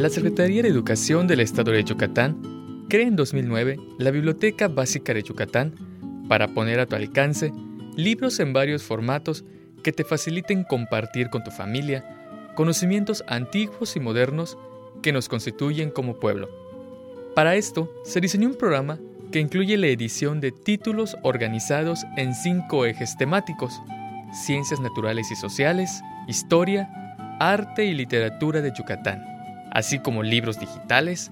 La Secretaría de Educación del Estado de Yucatán crea en 2009 la Biblioteca Básica de Yucatán para poner a tu alcance libros en varios formatos que te faciliten compartir con tu familia conocimientos antiguos y modernos que nos constituyen como pueblo. Para esto, se diseñó un programa que incluye la edición de títulos organizados en cinco ejes temáticos, ciencias naturales y sociales, historia, arte y literatura de Yucatán, así como libros digitales,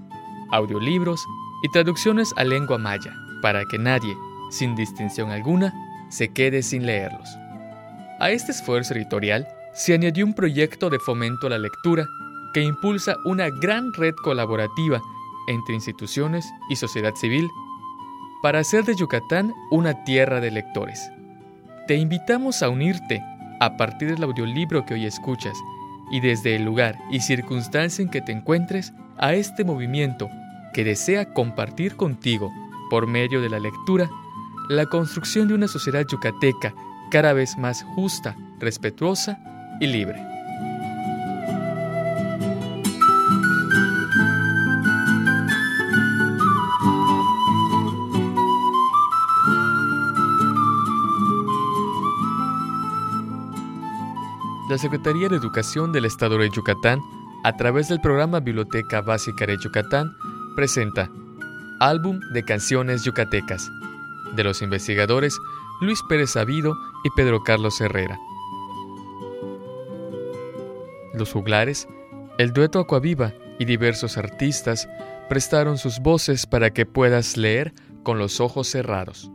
audiolibros y traducciones a lengua maya, para que nadie, sin distinción alguna, se quede sin leerlos. A este esfuerzo editorial se añadió un proyecto de fomento a la lectura que impulsa una gran red colaborativa entre instituciones y sociedad civil para hacer de Yucatán una tierra de lectores. Te invitamos a unirte a partir del audiolibro que hoy escuchas y desde el lugar y circunstancia en que te encuentres a este movimiento que desea compartir contigo, por medio de la lectura, la construcción de una sociedad yucateca cada vez más justa, respetuosa y libre. La Secretaría de Educación del Estado de Yucatán, a través del programa Biblioteca Básica de Yucatán, presenta Álbum de Canciones Yucatecas, de los investigadores Luis Pérez Sabido y Pedro Carlos Herrera. Los juglares, el dueto Acuaviva y diversos artistas prestaron sus voces para que puedas leer con los ojos cerrados.